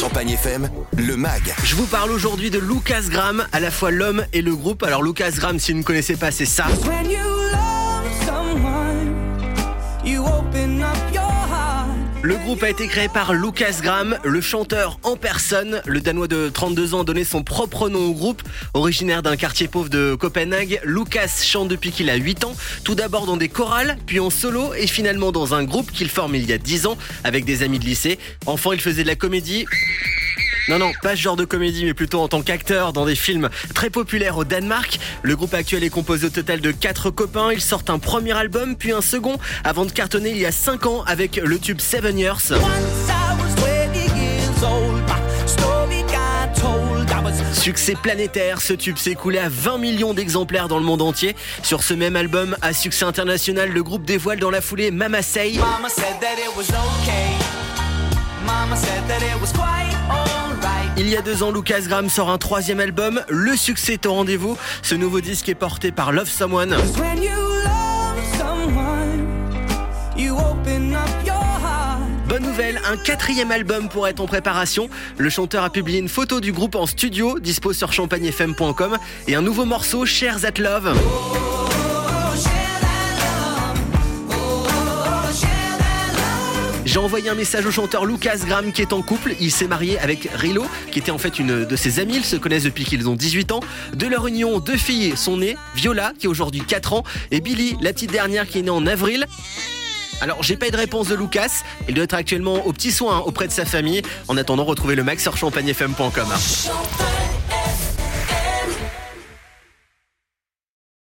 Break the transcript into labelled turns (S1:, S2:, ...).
S1: Champagne FM, le MAG.
S2: Je vous parle aujourd'hui de Lucas Graham, à la fois l'homme et le groupe. Alors Lucas Graham, si vous ne connaissez pas, c'est ça. Le groupe a été créé par Lucas Graham, le chanteur en personne. Le Danois de 32 ans a donné son propre nom au groupe. Originaire d'un quartier pauvre de Copenhague, Lucas chante depuis qu'il a 8 ans, tout d'abord dans des chorales, puis en solo et finalement dans un groupe qu'il forme il y a 10 ans avec des amis de lycée. Enfant, il faisait de la comédie. Non, non, pas ce genre de comédie, mais plutôt en tant qu'acteur dans des films très populaires au Danemark. Le groupe actuel est composé au total de 4 copains. Ils sortent un premier album, puis un second, avant de cartonner il y a 5 ans avec le tube Seven Years.
S3: Once I was 20 years old, my story got told. I was
S2: Succès planétaire, ce tube s'est écoulé à 20 millions d'exemplaires dans le monde entier. Sur ce même album, à succès international, le groupe dévoile dans la foulée Mama Say.
S3: Mama said that it was okay.
S2: Il y a deux ans, Lucas Graham sort un troisième album. Le succès est au rendez-vous. Ce nouveau disque est porté par Love Someone. Bonne nouvelle, un quatrième album pourrait être en préparation. Le chanteur a publié une photo du groupe en studio, dispo sur champagnefm.com, et un nouveau morceau, Shares That Love. J'ai envoyé un message au chanteur Lucas Graham qui est en couple. Il s'est marié avec Rilo, qui était en fait une de ses amies. Ils se connaissent depuis qu'ils ont 18 ans. De leur union, deux filles sont nées. Viola, qui a aujourd'hui 4 ans, et Billy, la petite dernière qui est née en avril. Alors, j'ai pas eu de réponse de Lucas. Il doit être actuellement au petit soin auprès de sa famille. En attendant, retrouvez le max sur champagnefm.com.
S4: Champagne